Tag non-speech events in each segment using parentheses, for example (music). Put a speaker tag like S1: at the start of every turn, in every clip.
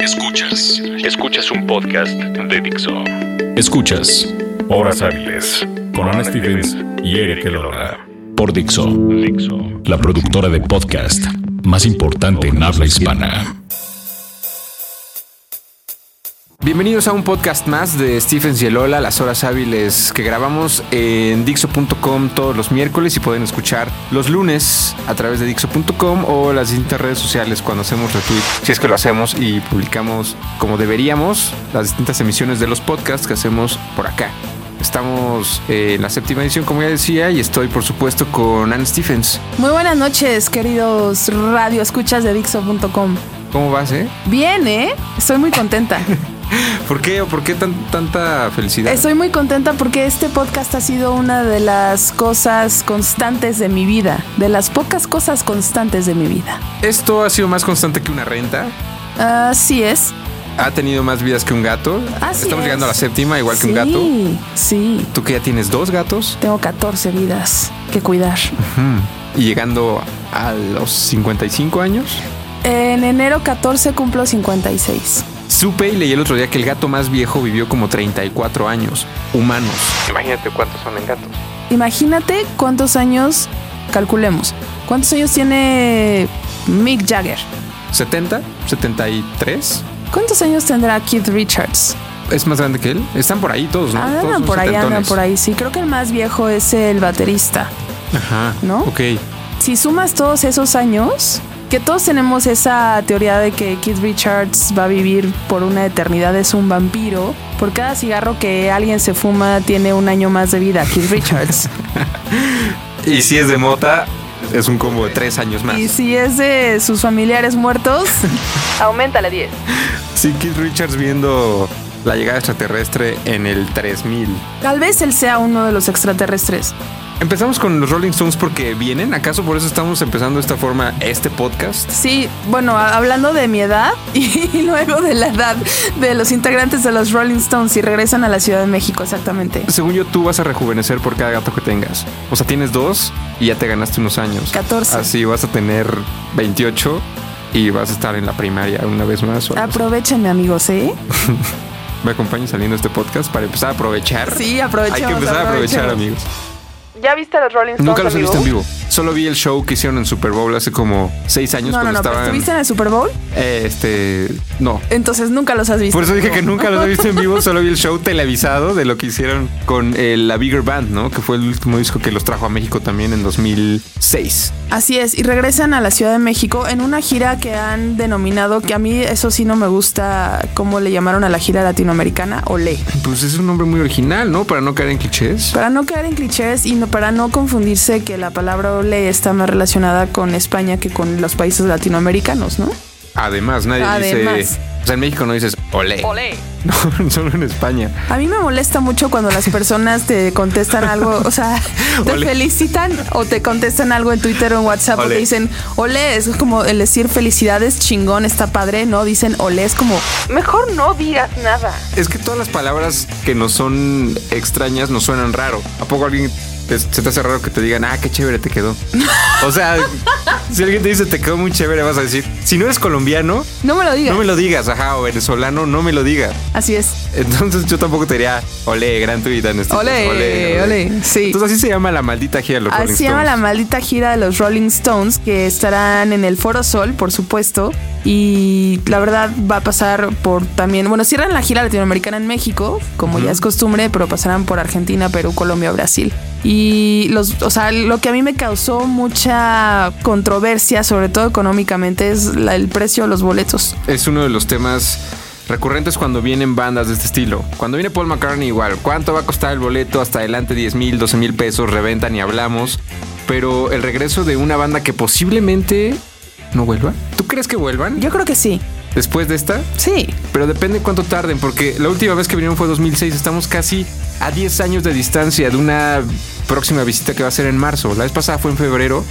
S1: Escuchas. Escuchas un podcast de Dixo. Escuchas Horas Hábiles con Ana Stevens y Eric Elola. Por Dixo. Dixo. La productora de podcast más importante en habla hispana.
S2: Bienvenidos a un podcast más de Stephens y Elola, las horas hábiles que grabamos en Dixo.com todos los miércoles y pueden escuchar los lunes a través de Dixo.com o las distintas redes sociales cuando hacemos retweet, si es que lo hacemos y publicamos como deberíamos las distintas emisiones de los podcasts que hacemos por acá. Estamos eh, en la séptima edición, como ya decía, y estoy, por supuesto, con Anne Stephens.
S3: Muy buenas noches, queridos radio escuchas de Dixo.com.
S2: ¿Cómo vas, eh?
S3: Bien, ¿eh? Estoy muy contenta. (laughs) (laughs)
S2: ¿Por qué o por qué tan, tanta felicidad?
S3: Estoy muy contenta porque este podcast ha sido una de las cosas constantes de mi vida, de las pocas cosas constantes de mi vida.
S2: ¿Esto ha sido más constante que una renta?
S3: Así es.
S2: ¿Ha tenido más vidas que un gato?
S3: Así
S2: Estamos
S3: es.
S2: llegando a la séptima, igual que un
S3: Sí,
S2: gato.
S3: Sí,
S2: ¿Tú que ya tienes dos gatos?
S3: tengo 14 vidas que cuidar.
S2: Y llegando a los 55 años.
S3: En enero 14 cumplo 56.
S2: Supe y leí el otro día que el gato más viejo vivió como 34 años, humanos. Imagínate cuántos son en gatos.
S3: Imagínate cuántos años, calculemos, cuántos años tiene Mick Jagger.
S2: ¿70? ¿73?
S3: ¿Cuántos años tendrá Keith Richards?
S2: ¿Es más grande que él? Están por ahí todos, ¿no?
S3: Andan por ahí, andan por ahí. Sí, creo que el más viejo es el baterista.
S2: Ajá.
S3: ¿No?
S2: Ok.
S3: Si sumas todos esos años, que todos tenemos esa teoría de que Keith Richards va a vivir por una eternidad, es un vampiro. Por cada cigarro que alguien se fuma, tiene un año más de vida Keith Richards. (laughs)
S2: Y si es de mota, es un combo de tres años más.
S3: y si es de sus familiares muertos, (laughs) aumentale 10.
S2: Sí, Keith Richards viendo la llegada extraterrestre en el 3000.
S3: Tal vez él sea uno de los extraterrestres.
S2: Empezamos con los Rolling Stones porque vienen. ¿Acaso por eso estamos empezando de esta forma este podcast?
S3: Sí, bueno, hablando de mi edad (laughs) y luego de la edad de los integrantes de los Rolling Stones y regresan a la Ciudad de México, exactamente.
S2: Según yo, tú vas a rejuvenecer por cada gato que tengas. O sea, tienes dos y ya te ganaste unos años.
S3: 14.
S2: Así vas a tener 28 y vas a estar en la primaria una vez más.
S3: Aprovechenme, amigos, ¿eh? (laughs)
S2: Me acompañas saliendo este podcast para empezar a aprovechar.
S3: Sí, aprovechemos.
S2: Hay que empezar a aprovechar, amigos.
S3: ¿Ya viste los Rolling Stones?
S2: Nunca los he visto en vivo. Solo vi el show que hicieron en Super Bowl hace como seis años
S3: No, no,
S2: cuando
S3: no, pero
S2: estaban.
S3: ¿estuviste en el Super Bowl?
S2: Eh, este. No.
S3: Entonces nunca los has visto.
S2: Por eso dije que nunca los he visto en vivo, (laughs) solo vi el show televisado de lo que hicieron con eh, la Bigger Band, ¿no? Que fue el último disco que los trajo a México también en 2006.
S3: Así es, y regresan a la Ciudad de México en una gira que han denominado, que a mí eso sí no me gusta, cómo le llamaron a la gira latinoamericana, Olé.
S2: Pues es un nombre muy original, ¿no? Para no caer en clichés.
S3: Para no caer en clichés y no, para no confundirse que la palabra Olé está más relacionada con España que con los países latinoamericanos, ¿no?
S2: Además, nadie
S3: Además.
S2: dice. O sea, en México no dices olé.
S3: Olé. (laughs)
S2: No, solo en España.
S3: A mí me molesta mucho cuando las personas te contestan algo, o sea, (laughs) te felicitan o te contestan algo en Twitter o en WhatsApp o te dicen, ole, es como el decir felicidades, chingón, está padre, ¿no? Dicen ole, es como, mejor no digas nada.
S2: Es que todas las palabras que no son extrañas nos suenan raro. ¿A poco alguien te- se te hace raro que te digan, ah, qué chévere te quedó? O sea, si alguien te dice te quedó muy chévere, vas a decir, si no eres colombiano,
S3: No me lo digas.
S2: no me lo digas, ajá, o venezolano, no me lo digas.
S3: Así es.
S2: Entonces yo tampoco te diría, ole, gran tuit en este
S3: Ole, ole, sí.
S2: Entonces así se llama la maldita gira de los Rolling
S3: Así se llama la
S2: Stones.
S3: maldita gira de los Rolling Stones, que estarán en el Foro Sol, por supuesto. Y la verdad va a pasar por también, bueno, cierran la gira latinoamericana en México, como ya es costumbre, pero pasarán por Argentina, Perú, Colombia, Brasil. Y los, o sea, lo que a mí me causó mucha controversia, sobre todo económicamente, es la- el precio de los boletos.
S2: Es uno de los temas recurrentes cuando vienen bandas de este estilo. Cuando viene Paul McCartney igual, ¿cuánto va a costar el boleto? Hasta adelante 10 mil, 12 mil pesos, reventan y hablamos. Pero el regreso de una banda que posiblemente no vuelva. ¿Tú crees que vuelvan
S3: Yo creo que sí.
S2: después de esta?
S3: Sí.
S2: Pero depende cuánto tarden, porque la última vez que vinieron fue 2006. Estamos casi a 10 años de distancia de una próxima visita que va a ser en marzo. La vez pasada fue en febrero.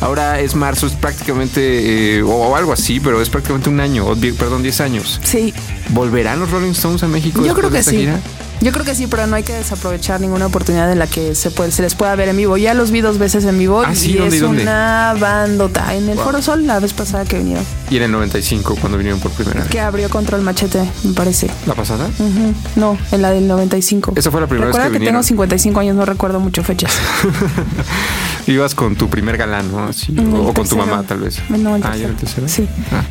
S2: Ahora es marzo, es prácticamente, eh, o, o algo así, pero es prácticamente un año, o perdón, 10 años.
S3: Sí.
S2: ¿Volverán los Rolling Stones a México?
S3: Yo
S2: después
S3: creo
S2: de
S3: que
S2: esta
S3: sí.
S2: gira?
S3: Yo creo que sí, pero no hay que desaprovechar ninguna oportunidad en la que se, puede, se les pueda ver en vivo. Ya los vi dos veces en vivo
S2: Ah, sí,
S3: y
S2: ¿dónde,
S3: es
S2: dónde?
S3: una bandota. En el Foro Sol la vez pasada que vinieron.
S2: Y en el 95, cuando vinieron por primera vez.
S3: Que abrió contra el machete, me parece.
S2: ¿La pasada?
S3: Ujú. No, en la del 95.
S2: Esa fue la primera vez
S3: Recuerda
S2: que
S3: que,
S2: vinieron.
S3: tengo 55 años, no recuerdo mucho fechas. (laughs)
S2: Ibas con tu primer galán, ¿no?
S3: En el
S2: o con tu mamá, tal vez.
S3: No, el
S2: ah, ¿ya
S3: tercero.
S2: era el tercero?
S3: Sí.
S2: Ah.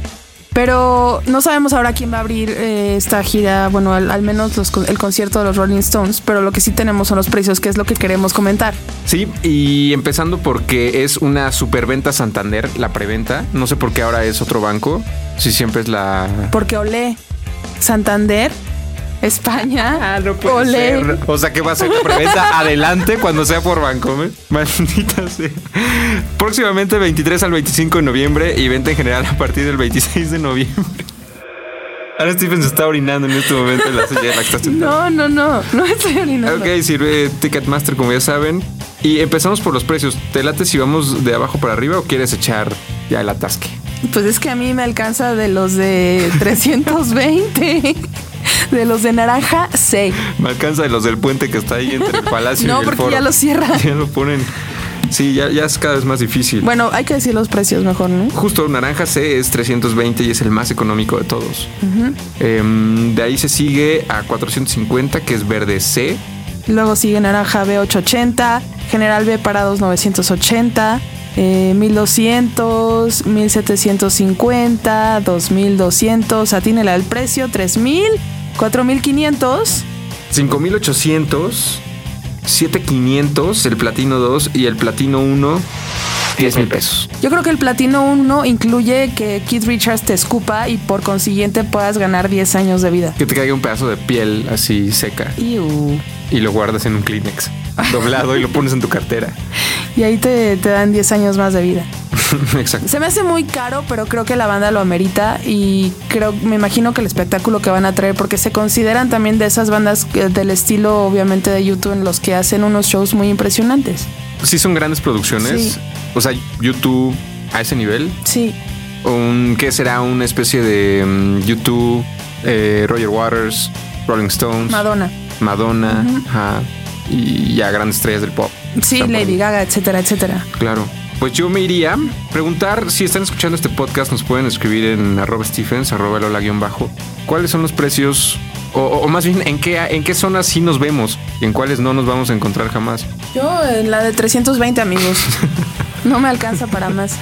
S3: Pero no sabemos ahora quién va a abrir eh, esta gira, bueno, al, al menos los el concierto de los Rolling Stones, pero lo que sí tenemos son los precios, que es lo que queremos comentar.
S2: Sí, y empezando porque es una superventa Santander, la preventa. No sé por qué ahora es otro banco. Si siempre es la.
S3: Porque Olé, Santander, España, (laughs) Olé.
S2: O sea que va a ser la preventa (laughs) adelante cuando sea por Bancomer. (laughs) Maldita sea. Próximamente 23 al 25 de noviembre y venta en general a partir del 26 de noviembre. Ahora Stephen se está orinando en este momento en la silla de.
S3: No, no, no, no estoy orinando.
S2: Ok, sirve Ticketmaster como ya saben. Y empezamos por los precios. ¿Te late si vamos de abajo para arriba o quieres echar ya el atasque?
S3: Pues es que a mí me alcanza de los de 320. De los de naranja, 6.
S2: Me alcanza de los del puente que está ahí entre el palacio (laughs)
S3: No,
S2: y el
S3: porque
S2: foro.
S3: ya lo cierran. (laughs)
S2: Ya lo ponen. Sí, ya, ya es cada vez más difícil.
S3: Bueno, hay que decir los precios mejor, ¿no?
S2: Justo naranja C es 320 y es el más económico de todos. Em, de ahí se sigue a 450, que es verde C.
S3: Luego sigue naranja B880, general B parados 980, eh, 1200, 1750, 2200, atínela al precio, 3000, 4500.
S2: 5800, 7500, el platino 2 y el platino 1, 10 mil pesos.
S3: Yo creo que el platino 1 incluye que Keith Richards te escupa y por consiguiente puedas ganar 10 años de vida.
S2: Que te caiga un pedazo de piel así seca
S3: Iu.
S2: y lo guardas en un Kleenex doblado y lo pones en tu cartera. (laughs)
S3: Y ahí te, te dan 10 años más de vida. (laughs)
S2: Exacto.
S3: Se me hace muy caro, pero creo que la banda lo amerita y creo, me imagino que el espectáculo que van a traer, porque se consideran también de esas bandas eh, del estilo, obviamente, de YouTube, en los que hacen unos shows muy impresionantes.
S2: Sí son grandes producciones.
S3: Sí.
S2: O sea, YouTube a ese nivel.
S3: Sí,
S2: Un, ¿Qué será? Una especie de mm, YouTube, eh, Roger Waters, Rolling Stones,
S3: Madonna.
S2: Madonna, ajá, y ya grandes estrellas del pop.
S3: Sí, Lady. Gaga, etcétera, etcétera.
S2: Claro. Pues yo me iría a preguntar si están escuchando este podcast, nos pueden escribir en arroba Stephens, arroba Lola guion bajo. ¿Cuáles son los precios? O, más bien, ¿en qué, ¿en qué zonas sí nos vemos y en cuáles no nos vamos a encontrar jamás?
S3: Yo en la de 320 amigos. (laughs) No me alcanza para más.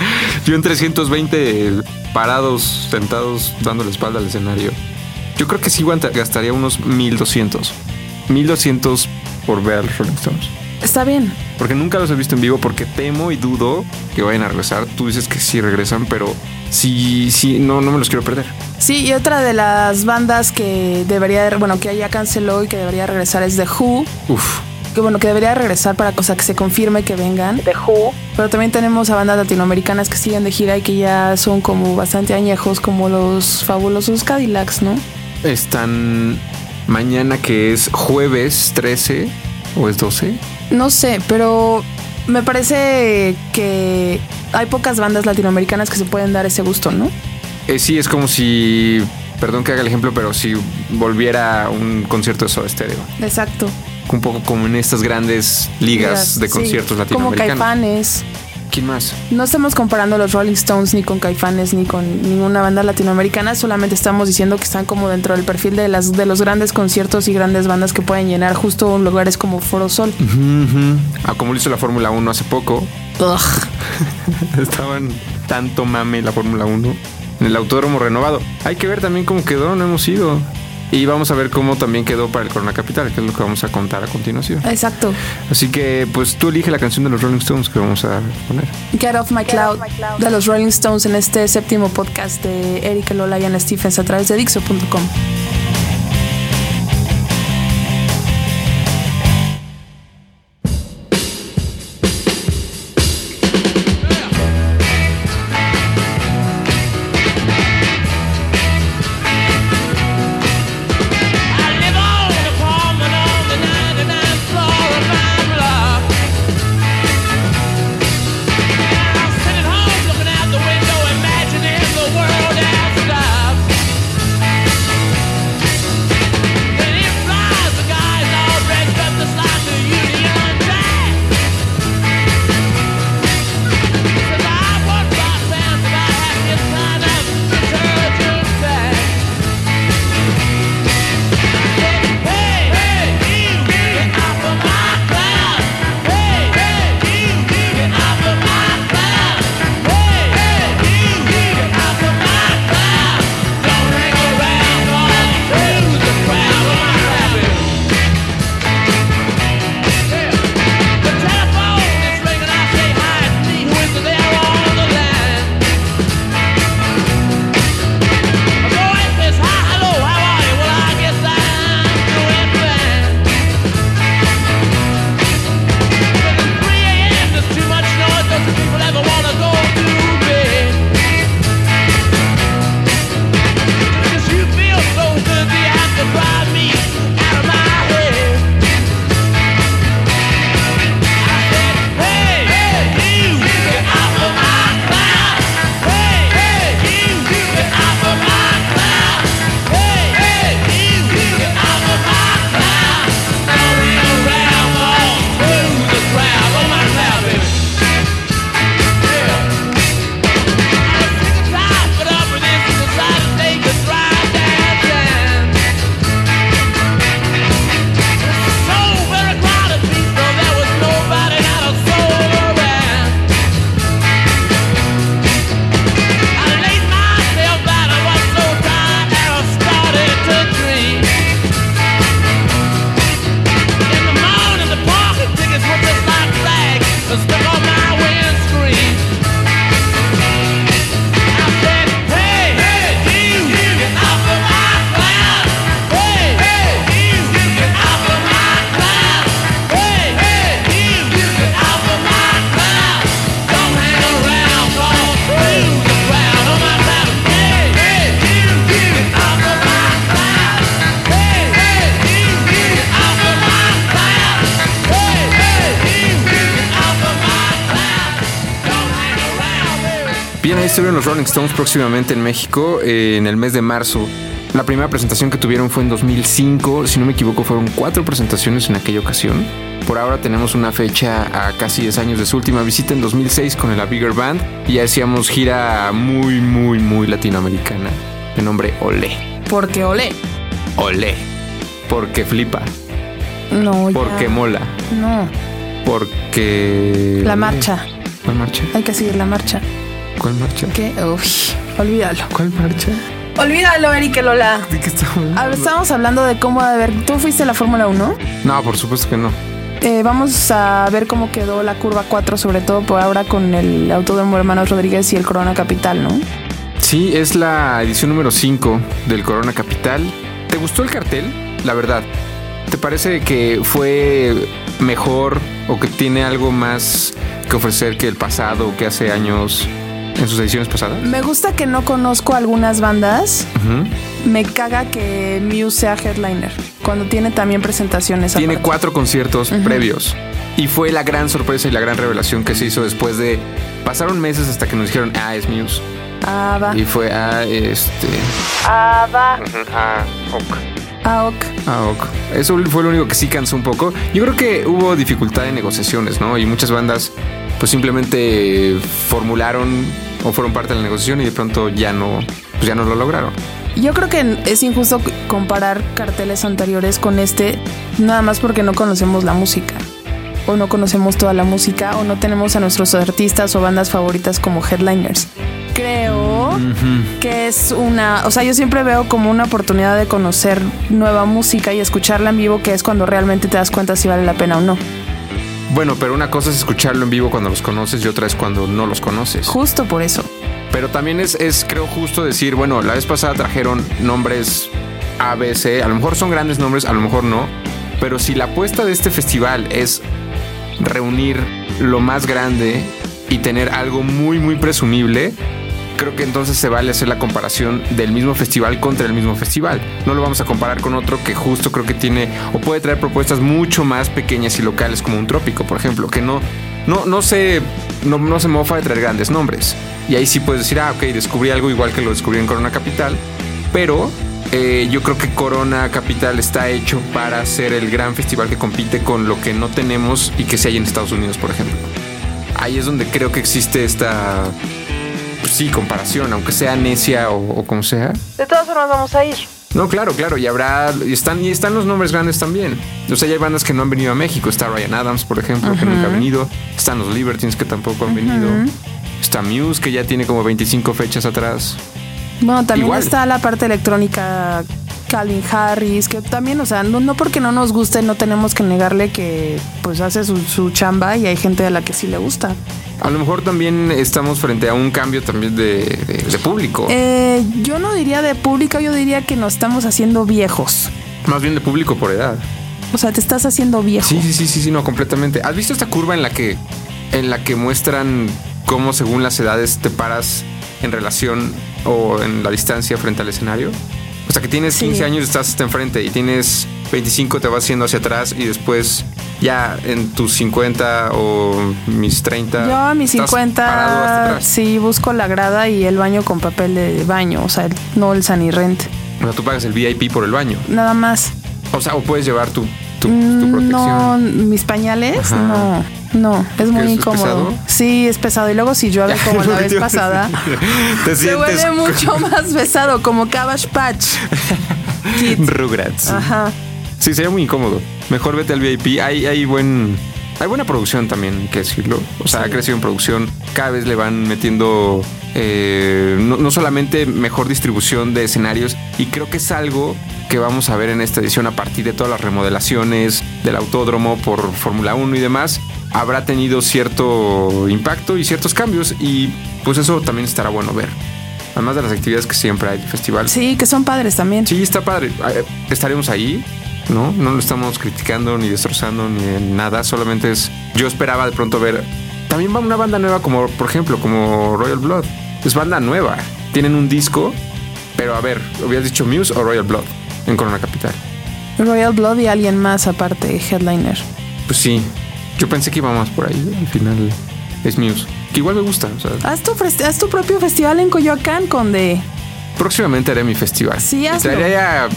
S2: Yo en 320 parados, sentados, dando la espalda al escenario. Yo creo que sí gastaría unos 1200. 1200 por ver Rolling Stones.
S3: Está bien.
S2: Porque nunca los he visto en vivo porque temo y dudo que vayan a regresar. Tú dices que sí regresan, pero sí, sí, no, no me los quiero perder.
S3: Sí, y otra de las bandas que debería, bueno, que ya canceló y que debería regresar es The Who.
S2: Uf.
S3: Que bueno, que debería regresar para cosa que se confirme que vengan. The Who. Pero también tenemos a bandas latinoamericanas que siguen de gira y que ya son como bastante añejos, como los fabulosos Cadillacs, ¿no?
S2: Están mañana que es jueves 13 o es 12.
S3: No sé, pero me parece que hay pocas bandas latinoamericanas que se pueden dar ese gusto, ¿no?
S2: Eh, sí, es como si, perdón que haga el ejemplo, pero si volviera un concierto de Soda Stereo.
S3: Exacto.
S2: Un poco como en estas grandes ligas de
S3: Sí,
S2: conciertos
S3: Como
S2: latinoamericanos.
S3: Caifanes.
S2: ¿Quién más?
S3: No estamos comparando los Rolling Stones ni con Caifanes ni con ninguna banda latinoamericana, solamente estamos diciendo que están como dentro del perfil de las de los grandes conciertos y grandes bandas que pueden llenar justo lugares como Foro Sol.
S2: Ah, como lo hizo la Fórmula 1 hace poco. (laughs) Estaban tanto mame la Fórmula 1 en el autódromo renovado. Hay que ver también cómo quedó, no hemos ido. Y vamos a ver cómo también quedó para el Corona Capital, que es lo que vamos a contar a continuación.
S3: Exacto.
S2: Así que, pues tú elige la canción de los Rolling Stones que vamos a poner.
S3: Get Off My Cloud de los Rolling Stones en este séptimo podcast de Erika Lola y Ana Stephens a través de Dixo.com.
S2: estuvieron los Rolling Stones próximamente en México eh, en el mes de marzo. La primera presentación que tuvieron fue en 2005. Si no me equivoco, fueron cuatro presentaciones en aquella ocasión. Por ahora tenemos una fecha a casi 10 años de su última visita en 2006 con el A Bigger Band. Y hacíamos gira muy, muy, muy latinoamericana. De nombre Olé.
S3: Porque olé.
S2: Olé. Porque flipa.
S3: No, ya.
S2: Porque mola.
S3: No.
S2: Porque.
S3: La marcha.
S2: ¿Cuál marcha?
S3: Hay que seguir la marcha.
S2: ¿Cuál marcha?
S3: ¿Qué? Uy, olvídalo.
S2: ¿Cuál marcha?
S3: Olvídalo, Eric Lola.
S2: ¿De qué estamos
S3: ver, estábamos hablando de cómo, a ver, ¿tú fuiste a la Fórmula 1?
S2: No, por supuesto que no.
S3: Eh, vamos a ver cómo quedó la curva 4, sobre todo por ahora con el Autódromo Hermanos Rodríguez y el Corona Capital, ¿no?
S2: Sí, es la edición número 5 del Corona Capital. ¿Te gustó el cartel? La verdad. ¿Te parece que fue mejor o que tiene algo más que ofrecer que el pasado o que hace años en sus ediciones pasadas?
S3: Me gusta que no conozco algunas bandas. Me caga que Muse sea headliner. Cuando tiene también presentaciones.
S2: Tiene
S3: aparte.
S2: cuatro conciertos previos. Y fue la gran sorpresa y la gran revelación que se hizo después de... Pasaron meses hasta que nos dijeron, ah, es Muse.
S3: Ah, va.
S2: Y fue, ah, este...
S3: Ah, va.
S2: Ah, ok.
S3: Ah, ok.
S2: Ah, ok. Eso fue lo único que sí cansó un poco. Yo creo que hubo dificultad en negociaciones, ¿no? Y muchas bandas pues simplemente formularon o fueron parte de la negociación y de pronto ya no, pues ya no lo lograron.
S3: Yo creo que es injusto comparar carteles anteriores con este, nada más porque no conocemos la música. O no conocemos toda la música, o no tenemos a nuestros artistas o bandas favoritas como headliners. Creo que es una. O sea, yo siempre veo como una oportunidad de conocer nueva música y escucharla en vivo, que es cuando realmente te das cuenta si vale la pena o no.
S2: Bueno, pero una cosa es escucharlo en vivo cuando los conoces y otra es cuando no los conoces.
S3: Justo por eso.
S2: Pero también es, es, creo, justo decir, bueno, la vez pasada trajeron nombres ABC, a lo mejor son grandes nombres, a lo mejor no, pero si la apuesta de este festival es reunir lo más grande y tener algo muy, muy presumible, creo que entonces se vale hacer la comparación del mismo festival contra el mismo festival. No lo vamos a comparar con otro que justo creo que tiene o puede traer propuestas mucho más pequeñas y locales como un trópico, por ejemplo, que no, no, no se, no, no se mofa de traer grandes nombres. Y ahí sí puedes decir, ah, ok, descubrí algo igual que lo descubrí en Corona Capital, pero eh, yo creo que Corona Capital está hecho para ser el gran festival que compite con lo que no tenemos y que se hay en Estados Unidos, por ejemplo. Ahí es donde creo que existe esta, pues sí, comparación, aunque sea necia o, o como sea.
S3: De todas formas, vamos a ir.
S2: No, claro, claro, y habrá, y están, y están los nombres grandes también. O sea, ya hay bandas que no han venido a México. Está Ryan Adams, por ejemplo, que nunca ha venido. Están los Libertines, que tampoco han venido. Está Muse, que ya tiene como 25 fechas atrás.
S3: Bueno, también
S2: Igual.
S3: está la parte electrónica Calvin Harris, que también, o sea, no, no porque no nos guste, no tenemos que negarle que pues hace su, su chamba y hay gente a la que sí le gusta.
S2: A lo mejor también estamos frente a un cambio también de, de- de público.
S3: Eh, yo no diría de pública, yo diría que nos estamos haciendo viejos.
S2: Más bien de público por edad.
S3: O sea, te estás haciendo viejo.
S2: Sí, sí, sí, sí, sí, no, completamente. ¿Has visto esta curva en la que, en la que muestran cómo según las edades te paras en relación o en la distancia frente al escenario? O sea, que tienes
S3: Sí.
S2: 15 años estás hasta enfrente y tienes 25 te vas haciendo hacia atrás y después ya en tus 50 o mis 30.
S3: Yo a mis
S2: estás parado hasta
S3: 50
S2: atrás.
S3: sí busco la grada y el baño con papel de baño, o sea, el- no el sanirrent.
S2: O sea, tú pagas el VIP por el baño.
S3: Nada más.
S2: O sea, o puedes llevar tu, tu, tu
S3: Mm,
S2: protección.
S3: No, mis pañales,
S2: Ajá.
S3: no, no, es muy
S2: ¿Es
S3: incómodo.
S2: pesado?
S3: Sí, es pesado. Y luego si llueve (laughs) como la vez pasada,
S2: Te (laughs)
S3: se vuelve (laughs) mucho más pesado, como Cabbage Patch.
S2: Rugrats.
S3: Ajá.
S2: Sí, sería muy incómodo. Mejor vete al VIP. Hay, hay buen. Hay buena producción también, hay que decirlo. O sea, ha crecido en producción. Cada vez le van metiendo eh, no, no solamente mejor distribución de escenarios. Y creo que es algo que vamos a ver en esta edición a partir de todas las remodelaciones del autódromo por Fórmula 1 y demás. Habrá tenido cierto impacto y ciertos cambios. Y pues eso también estará bueno ver. Además de las actividades que siempre hay del festival.
S3: Sí, que son padres también.
S2: Sí, está padre. Eh, Estaremos ahí, ¿no? No lo estamos criticando ni destrozando ni en nada. Solamente es. Yo esperaba de pronto ver. También va una banda nueva, como por ejemplo, como Royal Blood. Es banda nueva. Tienen un disco, pero a ver, ¿hubieras dicho Muse o Royal Blood en Corona Capital?
S3: Royal Blood y alguien más aparte, headliner.
S2: Pues sí. Yo pensé que iba más por ahí. Al final es Muse. que igual me gusta. o sea,
S3: Haz tu, haz tu propio festival en Coyoacán, Conde.
S2: próximamente haré mi festival.
S3: Sí, hazlo.
S2: traeré a-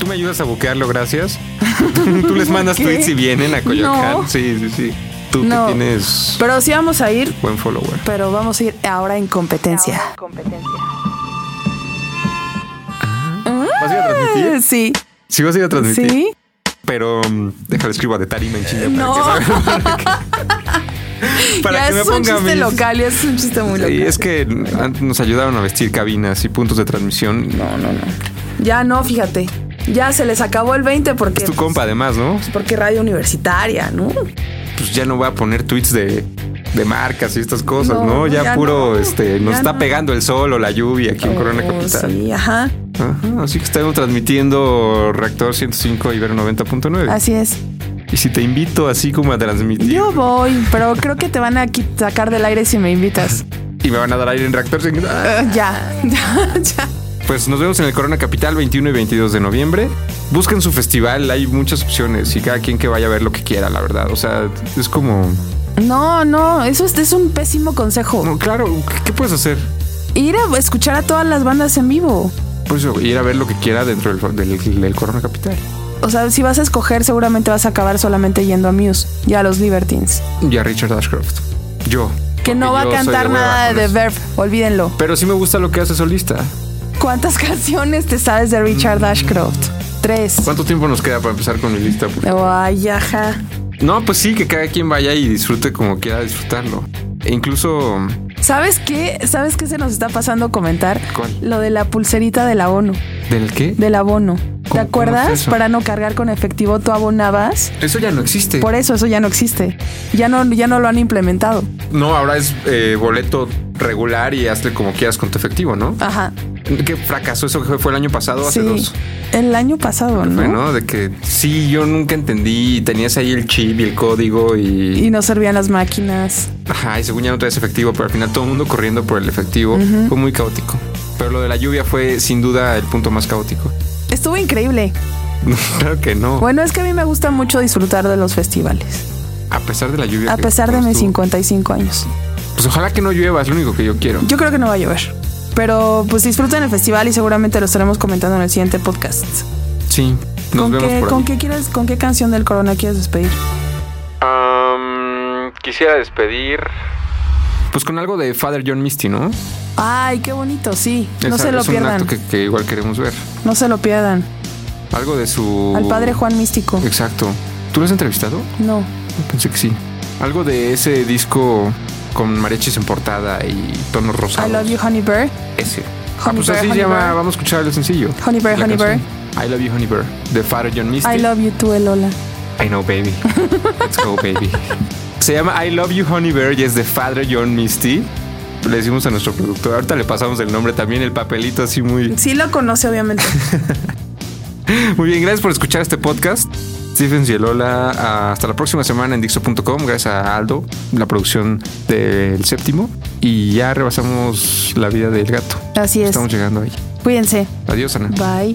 S2: Tú me ayudas a buquearlo, gracias. (laughs) Tú les mandas
S3: ¿Qué?
S2: tweets y vienen a Coyoacán.
S3: No.
S2: Sí, sí, sí. Tú
S3: No.
S2: que tienes
S3: Pero sí vamos a ir,
S2: buen follower.
S3: pero vamos a ir ahora en competencia.
S2: ¿Vas a ir a transmitir?
S3: Eh, Sí,
S2: Sí, vas a ir a transmitir.
S3: sí.
S2: Pero mm, déjale escribo de tarima en chinga
S3: No.
S2: para que, para que, (laughs) para
S3: ya
S2: que me
S3: es un chiste
S2: mis-
S3: local, ya es un chiste muy local.
S2: Sí, es que antes nos ayudaron a vestir cabinas y puntos de transmisión.
S3: No, no, no. Ya no, fíjate. Ya se les acabó el 20 porque,
S2: Es tu compa, además, ¿no?
S3: porque radio universitaria, ¿no?
S2: Pues ya no voy a poner tweets de, de marcas y estas cosas, ¿no?
S3: No,
S2: Ya,
S3: ya
S2: puro,
S3: no,
S2: este, nos está
S3: no.
S2: pegando el sol o la lluvia aquí en Corona
S3: Oh,
S2: Capital.
S3: Sí, ajá.
S2: Ajá, así que estamos transmitiendo Reactor 105 Ibero 90.9.
S3: Así es.
S2: Y si te invito así como a transmitir
S3: Yo voy, pero creo que te van a sacar del aire si me invitas. (laughs)
S2: y me van a dar aire en Reactor 105, ah,
S3: Eh, ya, ya, ya.
S2: Pues nos vemos en el Corona Capital 21 y 22 de noviembre. Busquen su festival, hay muchas opciones y cada quien que vaya a ver lo que quiera, la verdad. O sea, es como...
S3: No, no, eso es, es un pésimo consejo.
S2: No, claro, ¿qué, qué puedes hacer?
S3: Ir a escuchar a todas las bandas en vivo.
S2: Pues ir a ver lo que quiera dentro del, del- del Corona Capital.
S3: O sea, si vas a escoger, seguramente vas a acabar solamente yendo a Muse y a los Libertines.
S2: Y a Richard Ashcroft. Yo.
S3: Que no va a cantar nada de
S2: eso.
S3: Verve, olvídenlo.
S2: Pero sí me gusta lo que hace solista.
S3: ¿Cuántas (laughs) canciones te sabes de Richard Ashcroft? Tres.
S2: ¿Cuánto tiempo nos queda para empezar con mi lista?
S3: Ay, ajá.
S2: No, pues sí, que cada quien vaya y disfrute como quiera disfrutarlo. E incluso...
S3: ¿Sabes qué? ¿Sabes qué se nos está pasando comentar?
S2: ¿Cuál?
S3: Lo de la pulserita de la ONU,
S2: ¿Del qué?
S3: del abono. ¿Te
S2: ¿Cómo-
S3: acuerdas?
S2: es?
S3: Para no cargar con efectivo, tú abonabas.
S2: Eso ya no existe.
S3: Por eso eso ya no existe. Ya no, ya no lo han implementado.
S2: No, ahora es eh, boleto regular y hazle como quieras con tu efectivo, ¿no?
S3: Ajá.
S2: ¿Qué fracaso? Eso fue, fue el año pasado, hace
S3: Sí.
S2: dos.
S3: El año pasado, ¿no?
S2: Fue, ¿no? De que sí, yo nunca entendí. Tenías ahí el chip y el código y.
S3: Y no servían las máquinas.
S2: Ajá, y según ya no traes efectivo, pero al final todo el mundo corriendo por el efectivo. Fue muy caótico. Pero lo de la lluvia fue sin duda el punto más caótico.
S3: Estuvo increíble. (laughs)
S2: claro que no.
S3: Bueno, es que a mí me gusta mucho disfrutar de los festivales.
S2: A pesar de la lluvia.
S3: A
S2: que-
S3: pesar de
S2: que
S3: mis
S2: estuvo.
S3: 55 años.
S2: Pues ojalá que no llueva, es lo único que yo quiero.
S3: Yo creo que no va a llover. Pero pues disfruten el festival y seguramente lo estaremos comentando en el siguiente podcast.
S2: Sí, nos
S3: ¿Con,
S2: vemos
S3: qué,
S2: por
S3: ¿con
S2: ahí.
S3: qué quieres, ¿Con qué canción del Corona quieres despedir?
S2: Quisiera despedir. Pues con algo de Father John Misty, ¿no?
S3: Ay, qué bonito, sí. No se lo
S2: es un
S3: pierdan.
S2: acto que, que igual queremos ver.
S3: No se lo pierdan.
S2: Algo de su.
S3: Al padre Juan Místico.
S2: Exacto. ¿Tú lo has entrevistado?
S3: No.
S2: Pensé que sí. Algo de ese disco con mariachis en portada y tonos rosados.
S3: I Love You Honey Bear.
S2: Ese. ah,
S3: Honey
S2: pues
S3: Bear,
S2: así se llama.
S3: Bear.
S2: Vamos a escuchar el sencillo.
S3: Honey Bear, Honey
S2: canción. I Love You Honey Bear. De Father John Misty.
S3: I Love You Too, Elola.
S2: I know, baby. Let's go, baby. (laughs) Se llama I Love You Honey Bear y es de Father John Misty. Le decimos a nuestro productor. Ahorita le pasamos el nombre también, el papelito así muy.
S3: Sí lo conoce, obviamente. (laughs)
S2: Muy bien, gracias por escuchar este podcast. Stephen y Lola, hasta la próxima semana en Dixo.com. Gracias a Aldo, la producción del séptimo. Y ya rebasamos la vida del gato.
S3: Así es.
S2: Estamos llegando ahí.
S3: Cuídense.
S2: Adiós, Ana.
S3: Bye.